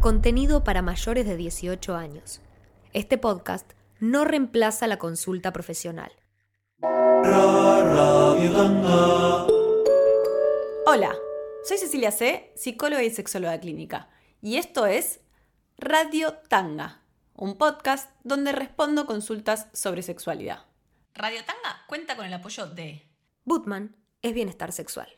Contenido para mayores de 18 años. Este podcast no reemplaza la consulta profesional. Hola, soy Cecilia C., psicóloga y sexóloga clínica, y esto es Radio Tanga, un podcast donde respondo consultas sobre sexualidad. Radio Tanga cuenta con el apoyo de Bootman es bienestar sexual.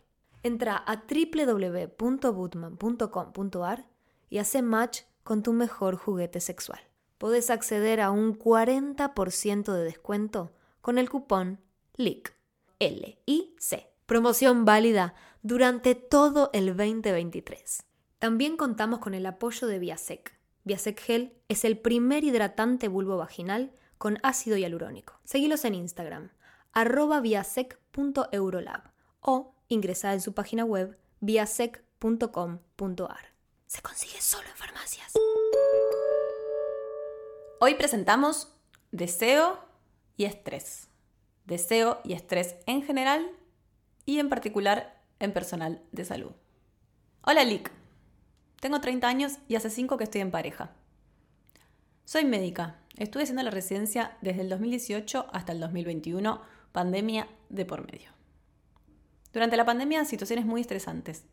Entra a www.bootman.com.ar y hace match con tu mejor juguete sexual. Podés acceder a un 40% de descuento con el cupón LIC. L-I-C. Promoción válida durante todo el 2023. También contamos con el apoyo de Viasec. Viasec Gel es el primer hidratante vulvo vaginal con ácido hialurónico. Seguilos en Instagram, arroba viasec.eurolab o ingresá en su página web viasec.com.ar. Se consigue solo en farmacias. Hoy presentamos deseo y estrés. Deseo y estrés en general y en particular en personal de salud. Hola Lick, tengo 30 años y hace 5 que estoy en pareja. Soy médica, estuve haciendo la residencia desde el 2018 hasta el 2021, pandemia de por medio. Durante la pandemia, situaciones muy estresantes.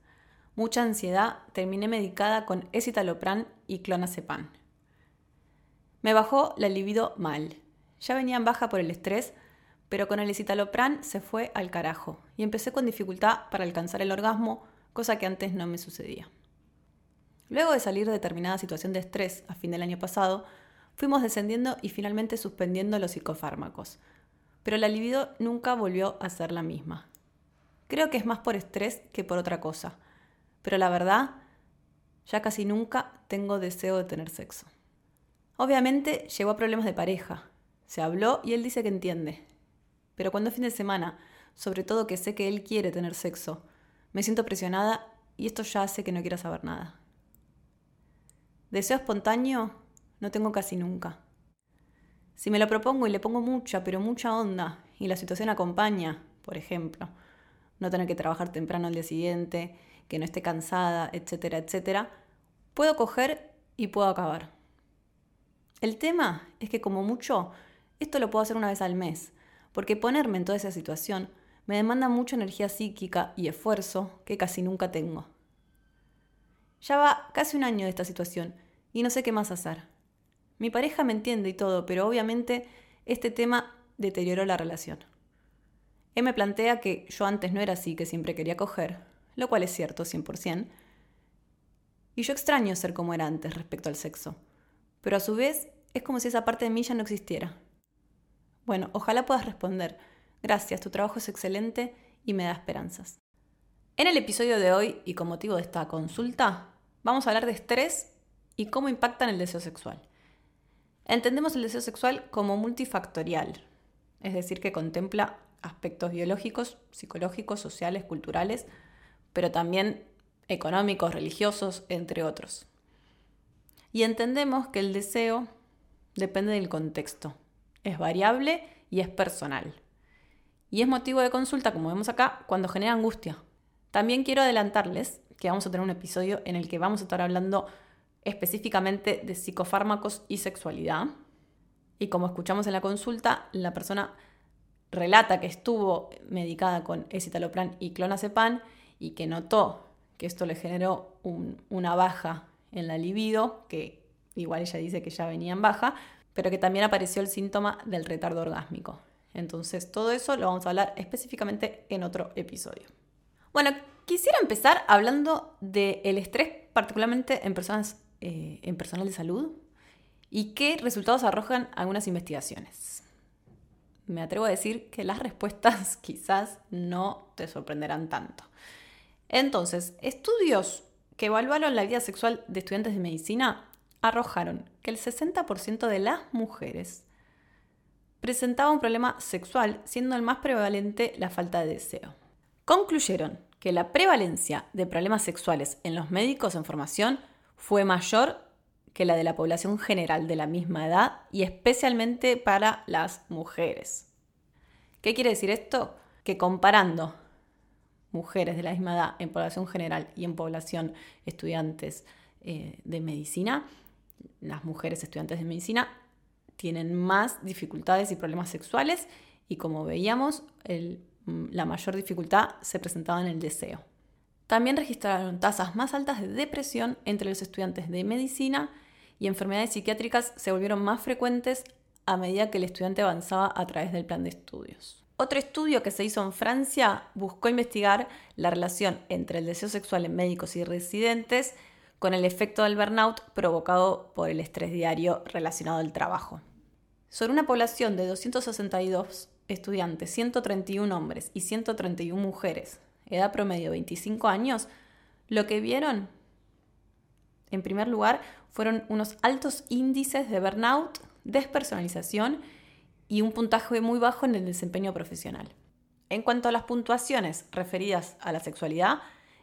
Mucha ansiedad, terminé medicada con escitalopram y clonazepam. Me bajó la libido mal. Ya venía en baja por el estrés, pero con el escitalopram se fue al carajo y empecé con dificultad para alcanzar el orgasmo, cosa que antes no me sucedía. Luego de salir de determinada situación de estrés a fin del año pasado, fuimos descendiendo y finalmente suspendiendo los psicofármacos. Pero la libido nunca volvió a ser la misma. Creo que es más por estrés que por otra cosa. Pero la verdad, ya casi nunca tengo deseo de tener sexo. Obviamente llegó a problemas de pareja. Se habló y él dice que entiende. Pero cuando es fin de semana, sobre todo que sé que él quiere tener sexo, me siento presionada y esto ya hace que no quiera saber nada. Deseo espontáneo no tengo casi nunca. Si me lo propongo y le pongo mucha, pero mucha onda, y la situación acompaña, por ejemplo, no tener que trabajar temprano al día siguiente, que no esté cansada, etcétera, etcétera, puedo coger y puedo acabar. El tema es que como mucho, esto lo puedo hacer una vez al mes, porque ponerme en toda esa situación me demanda mucha energía psíquica y esfuerzo que casi nunca tengo. Ya va casi un año de esta situación y no sé qué más hacer. Mi pareja me entiende y todo, pero obviamente este tema deterioró la relación. Él me plantea que yo antes no era así, que siempre quería coger, lo cual es cierto 100%, y yo extraño ser como era antes respecto al sexo, pero a su vez es como si esa parte de mí ya no existiera. Bueno, ojalá puedas responder. Gracias, tu trabajo es excelente y me da esperanzas. En el episodio de hoy, y con motivo de esta consulta, vamos a hablar de estrés y cómo impacta en el deseo sexual. Entendemos el deseo sexual como multifactorial, es decir, que contempla aspectos biológicos, psicológicos, sociales, culturales, pero también económicos, religiosos, entre otros. Y entendemos que el deseo depende del contexto, es variable y es personal. Y es motivo de consulta, como vemos acá, cuando genera angustia. También quiero adelantarles que vamos a tener un episodio en el que vamos a estar hablando específicamente de psicofármacos y sexualidad. Y como escuchamos en la consulta, la persona relata que estuvo medicada con escitalopram y clonazepam y que notó que esto le generó una baja en la libido, que igual ella dice que ya venía en baja, pero que también apareció el síntoma del retardo orgásmico. Entonces, todo eso lo vamos a hablar específicamente en otro episodio. Bueno, quisiera empezar hablando del estrés, particularmente en personas eh, en personal de salud, y qué resultados arrojan algunas investigaciones me atrevo a decir que las respuestas quizás no te sorprenderán tanto. Entonces, estudios que evaluaron la vida sexual de estudiantes de medicina arrojaron que el 60% de las mujeres presentaba un problema sexual, siendo el más prevalente la falta de deseo. Concluyeron que la prevalencia de problemas sexuales en los médicos en formación fue mayor que la de la población general de la misma edad y especialmente para las mujeres. ¿Qué quiere decir esto? Que comparando mujeres de la misma edad en población general y en población estudiantes eh, de medicina, las mujeres estudiantes de medicina tienen más dificultades y problemas sexuales y como veíamos, la mayor dificultad se presentaba en el deseo. También registraron tasas más altas de depresión entre los estudiantes de medicina y enfermedades psiquiátricas se volvieron más frecuentes a medida que el estudiante avanzaba a través del plan de estudios. Otro estudio que se hizo en Francia buscó investigar la relación entre el deseo sexual en médicos y residentes con el efecto del burnout provocado por el estrés diario relacionado al trabajo. Sobre una población de 262 estudiantes, 131 hombres y 131 mujeres, edad promedio 25 años, lo que vieron, en primer lugar, fueron unos altos índices de burnout, despersonalización y un puntaje muy bajo en el desempeño profesional. En cuanto a las puntuaciones referidas a la sexualidad,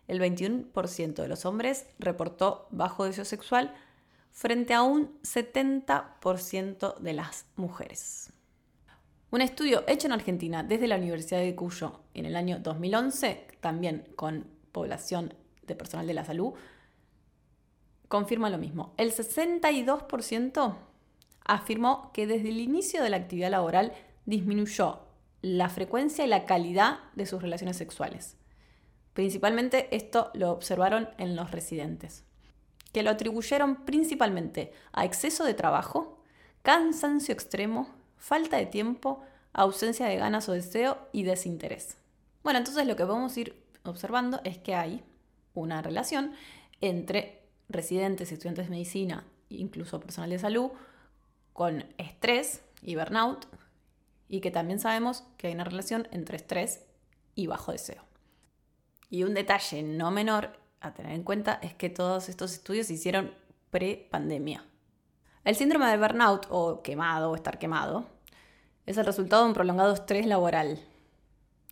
el 21% de los hombres reportó bajo deseo sexual frente a un 70% de las mujeres. Un estudio hecho en Argentina desde la Universidad de Cuyo en el año 2011, también con población de personal de la salud, confirma lo mismo. El 62% afirmó que desde el inicio de la actividad laboral disminuyó la frecuencia y la calidad de sus relaciones sexuales. Principalmente esto lo observaron en los residentes, que lo atribuyeron principalmente a exceso de trabajo, cansancio extremo, falta de tiempo, ausencia de ganas o deseo y desinterés. Bueno, entonces lo que podemos ir observando es que hay una relación entre residentes, estudiantes de medicina, incluso personal de salud, con estrés y burnout y que también sabemos que hay una relación entre estrés y bajo deseo. Y un detalle no menor a tener en cuenta es que todos estos estudios se hicieron pre-pandemia. El síndrome de burnout o quemado o estar quemado es el resultado de un prolongado estrés laboral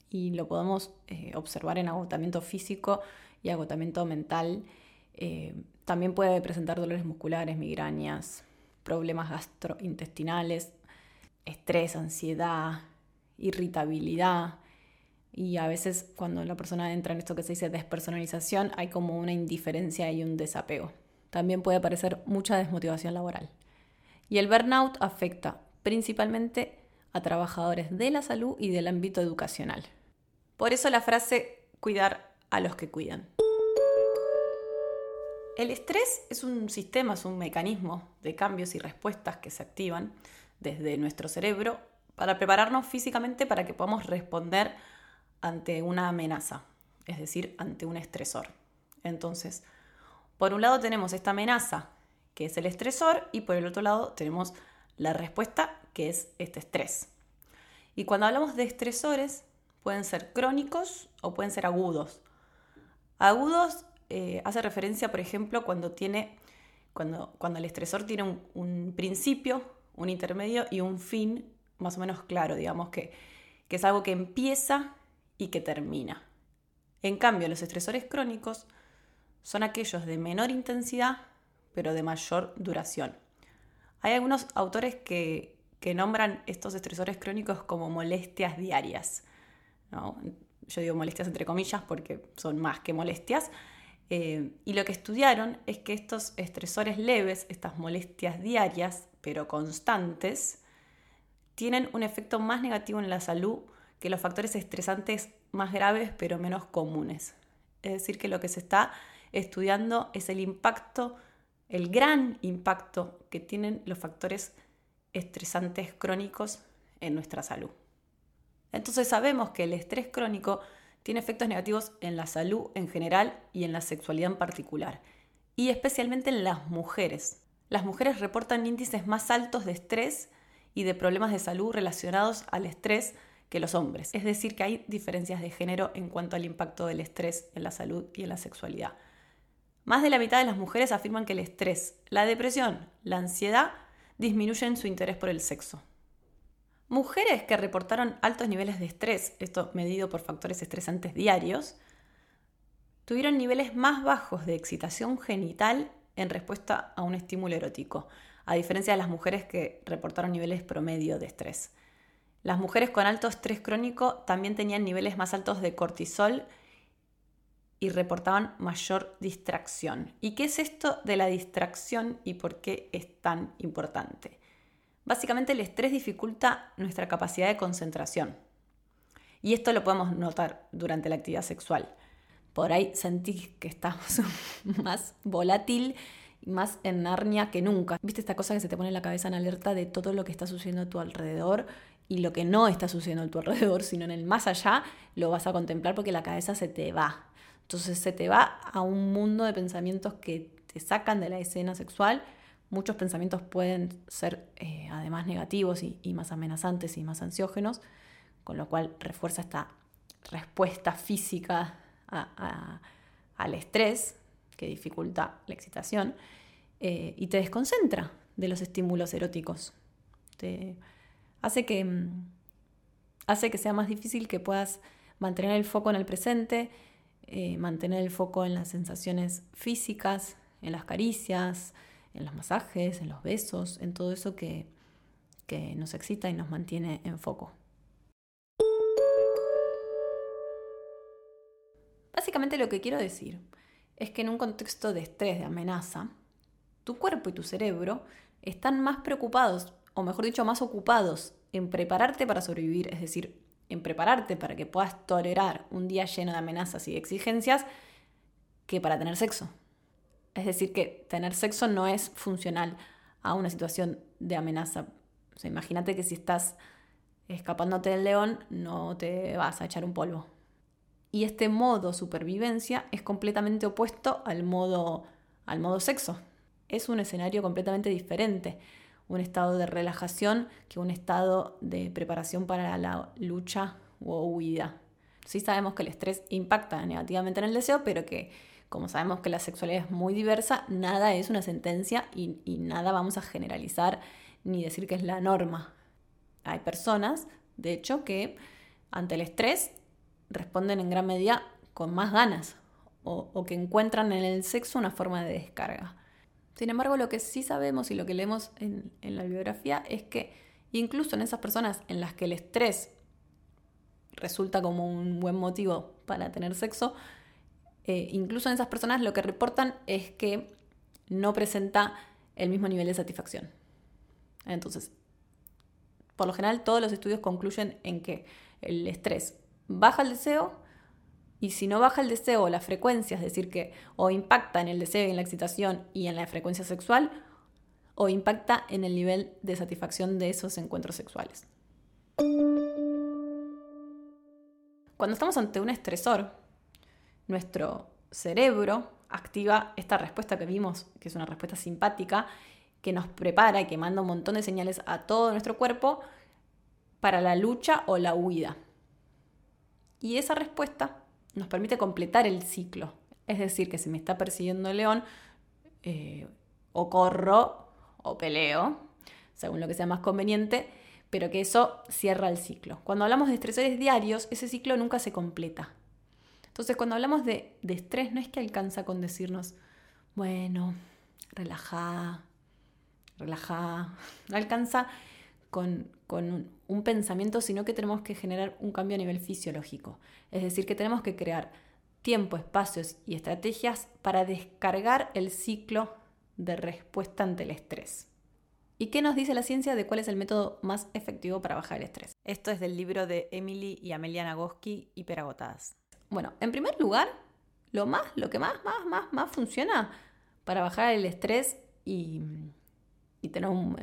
y lo podemos eh, observar en agotamiento físico y agotamiento mental. Eh, también puede presentar dolores musculares, migrañas, problemas gastrointestinales, estrés, ansiedad, irritabilidad. Y a veces cuando la persona entra en esto que se dice despersonalización, hay como una indiferencia y un desapego. También puede aparecer mucha desmotivación laboral. Y el burnout afecta principalmente a trabajadores de la salud y del ámbito educacional. Por eso la frase cuidar a los que cuidan. El estrés es un sistema, es un mecanismo de cambios y respuestas que se activan desde nuestro cerebro para prepararnos físicamente para que podamos responder ante una amenaza, es decir, ante un estresor. Entonces, por un lado tenemos esta amenaza, que es el estresor, y por el otro lado tenemos la respuesta, que es este estrés. Y cuando hablamos de estresores, pueden ser crónicos o pueden ser agudos. Agudos eh, hace referencia, por ejemplo, cuando, tiene, cuando, cuando el estresor tiene un, principio, un intermedio y un fin más o menos claro, digamos que, que es algo que empieza y que termina. En cambio, los estresores crónicos son aquellos de menor intensidad, pero de mayor duración. Hay algunos autores que, que nombran estos estresores crónicos como molestias diarias. Yo digo molestias entre comillas porque son más que molestias, eh, y lo que estudiaron es que estos estresores leves, estas molestias diarias, pero constantes, tienen un efecto más negativo en la salud que los factores estresantes más graves, pero menos comunes. Es decir, que lo que se está estudiando es el impacto, el gran impacto que tienen los factores estresantes crónicos en nuestra salud. Entonces sabemos que el estrés crónico tiene efectos negativos en la salud en general y en la sexualidad en particular, y especialmente en las mujeres. Las mujeres reportan índices más altos de estrés y de problemas de salud relacionados al estrés que los hombres. Es decir, que hay diferencias de género en cuanto al impacto del estrés en la salud y en la sexualidad. Más de la mitad de las mujeres afirman que el estrés, la depresión, la ansiedad disminuyen su interés por el sexo. Mujeres que reportaron altos niveles de estrés, esto medido por factores estresantes diarios, tuvieron niveles más bajos de excitación genital en respuesta a un estímulo erótico, a diferencia de las mujeres que reportaron niveles promedio de estrés. Las mujeres con alto estrés crónico también tenían niveles más altos de cortisol y reportaban mayor distracción. ¿Y qué es esto de la distracción y por qué es tan importante? Básicamente el estrés dificulta nuestra capacidad de concentración. Y esto lo podemos notar durante la actividad sexual. Por ahí sentís que estamos más volátil y más en Narnia que nunca. ¿Viste esta cosa que se te pone la cabeza en alerta de todo lo que está sucediendo a tu alrededor y lo que no está sucediendo a tu alrededor, sino en el más allá, lo vas a contemplar porque la cabeza se te va. Entonces se te va a un mundo de pensamientos que te sacan de la escena sexual. Muchos pensamientos pueden ser eh, además negativos y, más amenazantes y más ansiógenos, con lo cual refuerza esta respuesta física al estrés que dificulta la excitación eh, y te desconcentra de los estímulos eróticos. Te hace que, mm, hace que sea más difícil que puedas mantener el foco en el presente, eh, mantener el foco en las sensaciones físicas, en las caricias, en los masajes, en los besos, en todo eso que, que nos excita y nos mantiene en foco. Básicamente lo que quiero decir es que en un contexto de estrés, de amenaza, tu cuerpo y tu cerebro están más preocupados, o mejor dicho, más ocupados en prepararte para sobrevivir, es decir, en prepararte para que puedas tolerar un día lleno de amenazas y exigencias que para tener sexo. Es decir, que tener sexo no es funcional a una situación de amenaza. O imagínate que si estás escapándote del león, no te vas a echar un polvo. Y este modo supervivencia es completamente opuesto al modo, al modo sexo. Es un escenario completamente diferente un estado de relajación que un estado de preparación para la lucha o huida. Sí sabemos que el estrés impacta negativamente en el deseo, pero que como sabemos que la sexualidad es muy diversa, nada es una sentencia y, nada vamos a generalizar ni decir que es la norma. Hay personas, de hecho, que ante el estrés responden en gran medida con más ganas o, o que encuentran en el sexo una forma de descarga. Sin embargo, lo que sí sabemos y lo que leemos en, la biografía es que incluso en esas personas en las que el estrés resulta como un buen motivo para tener sexo, eh, incluso en esas personas lo que reportan es que no presenta el mismo nivel de satisfacción. Entonces, por lo general todos los estudios concluyen en que el estrés baja el deseo y si no baja el deseo o la frecuencia, es decir, que o impacta en el deseo y en la excitación y en la frecuencia sexual, o impacta en el nivel de satisfacción de esos encuentros sexuales. Cuando estamos ante un estresor, nuestro cerebro activa esta respuesta que vimos, que es una respuesta simpática, que nos prepara y que manda un montón de señales a todo nuestro cuerpo para la lucha o la huida. Y esa respuesta nos permite completar el ciclo. Es decir, que si me está persiguiendo el león, eh, o corro o peleo, según lo que sea más conveniente, pero que eso cierra el ciclo. Cuando hablamos de estresores diarios, ese ciclo nunca se completa. Entonces, cuando hablamos de, estrés, no es que alcanza con decirnos, bueno, relaja, relaja, no alcanza con, con un pensamiento, sino que tenemos que generar un cambio a nivel fisiológico. Es decir, que tenemos que crear tiempo, espacios y estrategias para descargar el ciclo de respuesta ante el estrés. ¿Y qué nos dice la ciencia de cuál es el método más efectivo para bajar el estrés? Esto es del libro de Emily y Amelia Nagoski, Hiperagotadas. Bueno, en primer lugar, lo más, lo que más, más, más, más funciona para bajar el estrés y, y tener un,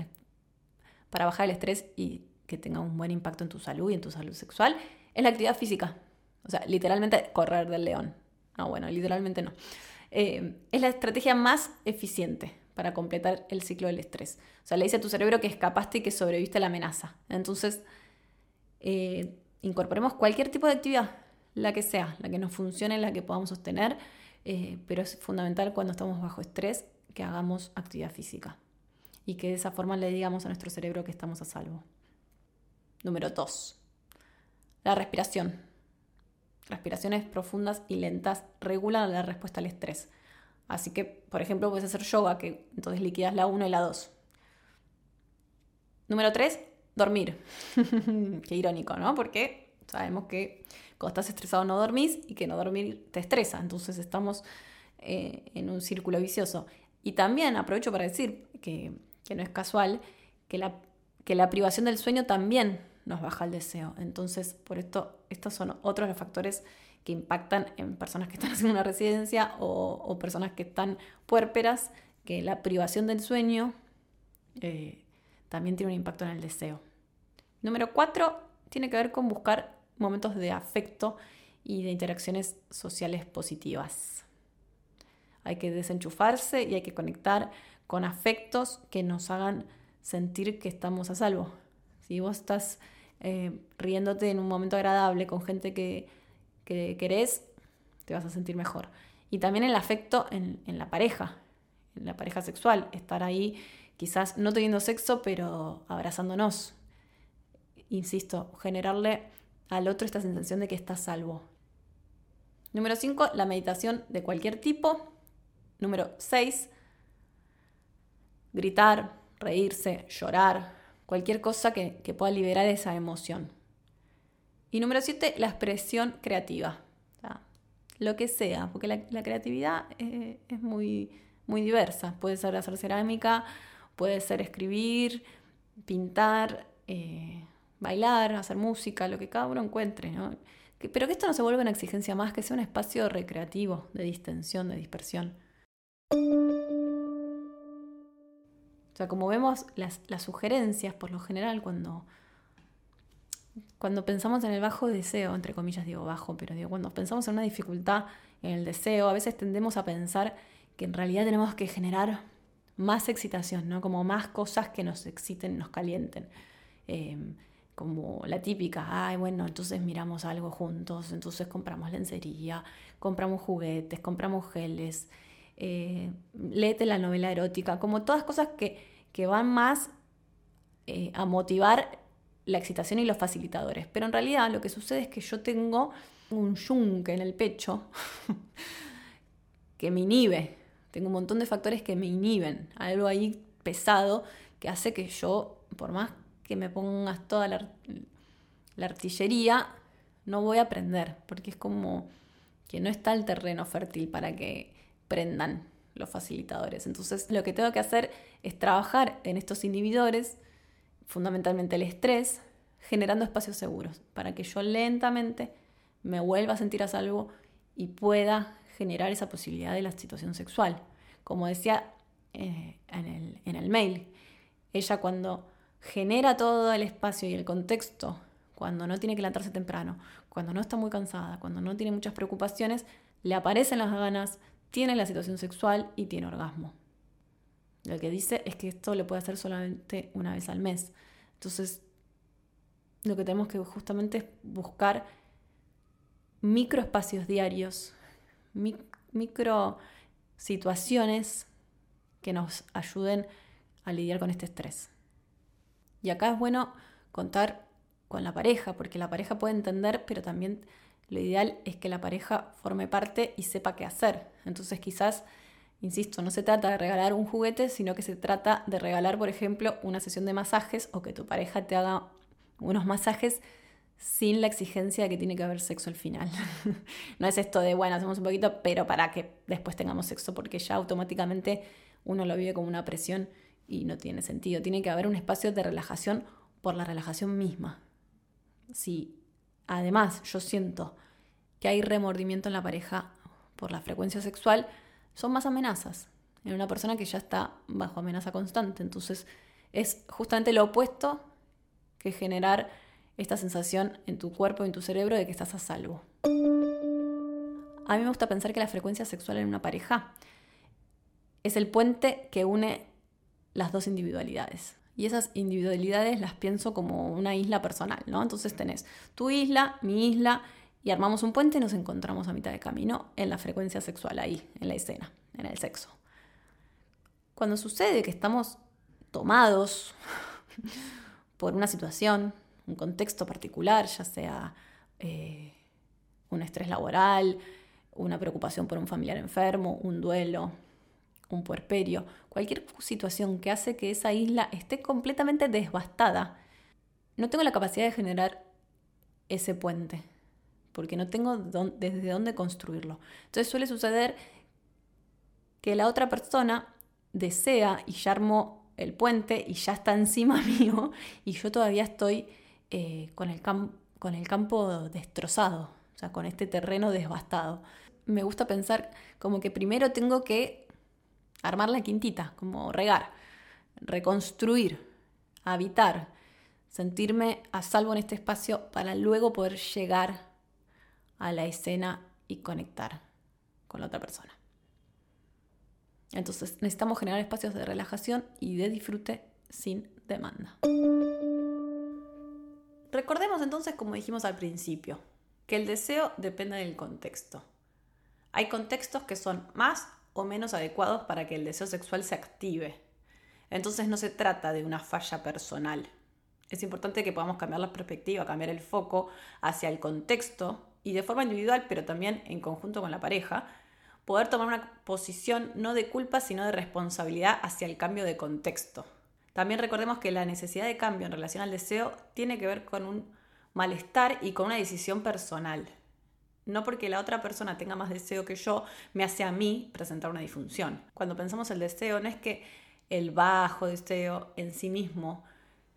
para bajar el estrés y que tenga un buen impacto en tu salud y en tu salud sexual, es la actividad física. O sea, literalmente correr del león. No, bueno, literalmente no. Eh, es la estrategia más eficiente para completar el ciclo del estrés. O sea, le dice a tu cerebro que escapaste y que sobreviviste a la amenaza. Entonces, eh, incorporemos cualquier tipo de actividad, la que sea, la que nos funcione, la que podamos sostener, eh, pero es fundamental cuando estamos bajo estrés que hagamos actividad física y que de esa forma le digamos a nuestro cerebro que estamos a salvo. Número 2. La respiración. Respiraciones profundas y lentas regulan la respuesta al estrés. Así que, por ejemplo, puedes hacer yoga, que entonces liquidas la 1 y la 2. Número 3, dormir. Qué irónico, ¿no? Porque Sabemos que cuando estás estresado no dormís y que no dormir te estresa. Entonces estamos eh, en un círculo vicioso. Y también aprovecho para decir que, no es casual que la, que la privación del sueño también nos baja el deseo. Entonces, por esto, estos son otros los factores que impactan en personas que están haciendo una residencia o, personas que están puérperas, que la privación del sueño eh, también tiene un impacto en el deseo. Número cuatro, tiene que ver con buscar momentos de afecto y de interacciones sociales positivas. Hay que desenchufarse y hay que conectar con afectos que nos hagan sentir que estamos a salvo. Si vos estás eh, riéndote en un momento agradable con gente que, que, querés, te vas a sentir mejor. Y también el afecto en, en la pareja, en la pareja sexual, estar ahí quizás no teniendo sexo, pero abrazándonos. Insisto, generarle al otro esta sensación de que está salvo. Número 5, la meditación de cualquier tipo. Número 6, gritar, reírse, llorar, cualquier cosa que, pueda liberar esa emoción. Y número 7, la expresión creativa. lo que sea, porque la, creatividad eh, es muy, muy diversa. Puede ser hacer cerámica, puede ser escribir, pintar, eh, bailar, hacer música, lo que cada uno encuentre. pero que esto no se vuelva una exigencia más, que sea un espacio recreativo, de distensión, de dispersión. O sea, como vemos, las, sugerencias, por lo general, cuando, cuando pensamos en el bajo deseo, entre comillas digo bajo, pero digo, cuando pensamos en una dificultad en el deseo, a veces tendemos a pensar que en realidad tenemos que generar más excitación, ¿no? Como más cosas que nos exciten, nos calienten. Em, como la típica, ay, bueno, entonces miramos algo juntos, entonces compramos lencería, compramos juguetes, compramos geles, eh, léete la novela erótica, como todas cosas que, van más eh, a motivar la excitación y los facilitadores. Pero en realidad lo que sucede es que yo tengo un yunque en el pecho que me inhibe. Tengo un montón de factores que me inhiben. Algo ahí pesado que hace que yo, por más que me pongas toda la, artillería, no voy a aprender. Porque es como que no está el terreno fértil para que prendan los facilitadores. Entonces lo que tengo que hacer es trabajar en estos inhibidores, fundamentalmente el estrés, generando espacios seguros, para que yo lentamente me vuelva a sentir a salvo y pueda generar esa posibilidad de la situación sexual. Como decía eh, en, el, en el mail, ella cuando genera todo el espacio y el contexto, cuando no tiene que levantarse temprano, cuando no está muy cansada, cuando no tiene muchas preocupaciones, le aparecen las ganas, tiene la situación sexual y tiene orgasmo. Lo que dice es que esto le puede hacer solamente una vez al mes. Entonces, lo que tenemos que justamente es buscar microespacios diarios, micro situaciones que nos ayuden a lidiar con este estrés. Y acá es bueno contar con la pareja, porque la pareja puede entender, pero también lo ideal es que la pareja forme parte y sepa qué hacer. Entonces quizás, insisto, no se trata de regalar un juguete, sino que se trata de regalar, por ejemplo, una sesión de masajes o que tu pareja te haga unos masajes sin la exigencia de que tiene que haber sexo al final. no es esto de, bueno, hacemos un poquito, pero para que después tengamos sexo, porque ya automáticamente uno lo vive como una presión y no tiene sentido. Tiene que haber un espacio de relajación por la relajación misma. Si además yo siento que hay remordimiento en la pareja por la frecuencia sexual, son más amenazas en una persona que ya está bajo amenaza constante. Entonces es justamente lo opuesto que generar esta sensación en tu cuerpo en tu cerebro de que estás a salvo. A mí me gusta pensar que la frecuencia sexual en una pareja es el puente que une las dos individualidades. Y esas individualidades las pienso como una isla personal, ¿no? Entonces tenés tu isla, mi isla, y armamos un puente y nos encontramos a mitad de camino en la frecuencia sexual ahí, en la escena, en el sexo. Cuando sucede que estamos tomados por una situación, un contexto particular, ya sea eh, un estrés laboral, una preocupación por un familiar enfermo, un duelo, un puerperio, cualquier situación que hace que esa isla esté completamente devastada, no tengo la capacidad de generar ese puente, porque no tengo desde dónde construirlo. Entonces suele suceder que la otra persona desea y ya armó el puente y ya está encima mío y yo todavía estoy eh, con, el con el campo destrozado, o sea, con este terreno devastado. Me gusta pensar como que primero tengo que armar la quintita, como regar, reconstruir, habitar, sentirme a salvo en este espacio para luego poder llegar a la escena y conectar con la otra persona. Entonces necesitamos generar espacios de relajación y de disfrute sin demanda. Recordemos entonces, como dijimos al principio, que el deseo depende del contexto. Hay contextos que son más o menos adecuados para que el deseo sexual se active. Entonces no se trata de una falla personal. Es importante que podamos cambiar la perspectiva, cambiar el foco hacia el contexto y de forma individual, pero también en conjunto con la pareja, poder tomar una posición no de culpa, sino de responsabilidad hacia el cambio de contexto. También recordemos que la necesidad de cambio en relación al deseo tiene que ver con un malestar y con una decisión personal. No porque la otra persona tenga más deseo que yo, me hace a mí presentar una disfunción. Cuando pensamos el deseo, no es que el bajo deseo en sí mismo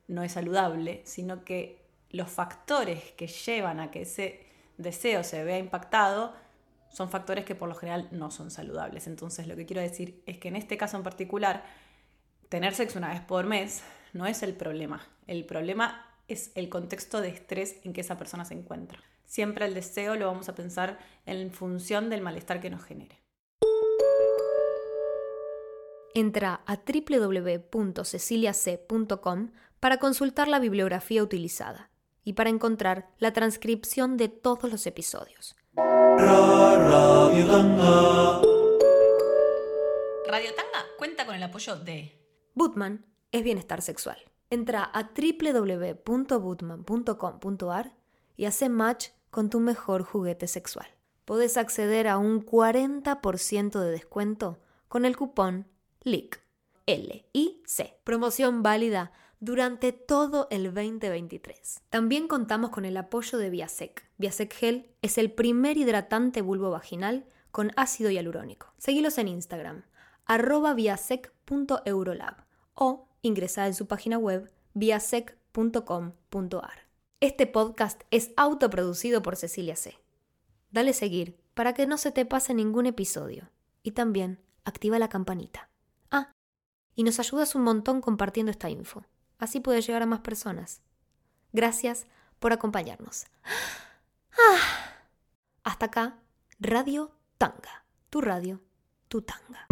no es saludable, sino que los factores que llevan a que ese deseo se vea impactado son factores que por lo general no son saludables. Entonces lo que quiero decir es que en este caso en particular, tener sexo una vez por mes no es el problema. El problema es el contexto de estrés en que esa persona se encuentra. Siempre el deseo lo vamos a pensar en función del malestar que nos genere. Entra a www.ceciliac.com para consultar la bibliografía utilizada y para encontrar la transcripción de todos los episodios. Radio Tanga. Radio Tanga cuenta con el apoyo de Bootman es bienestar sexual. Entra a www.bootman.com.ar y hace match con tu mejor juguete sexual. Podés acceder a un 40% de descuento con el cupón LIC. L-I-C. Promoción válida durante todo el 2023. También contamos con el apoyo de Viasec. Viasec Gel es el primer hidratante vulvo vaginal con ácido hialurónico. Seguilos en Instagram, arroba viasec.eurolab o ingresar en su página web viasec.com.ar. Este podcast es autoproducido por Cecilia C. Dale seguir para que no se te pase ningún episodio y también activa la campanita. Ah, y nos ayudas un montón compartiendo esta info. Así puede llegar a más personas. Gracias por acompañarnos. Ah. Hasta acá, Radio Tanga. Tu radio, tu tanga.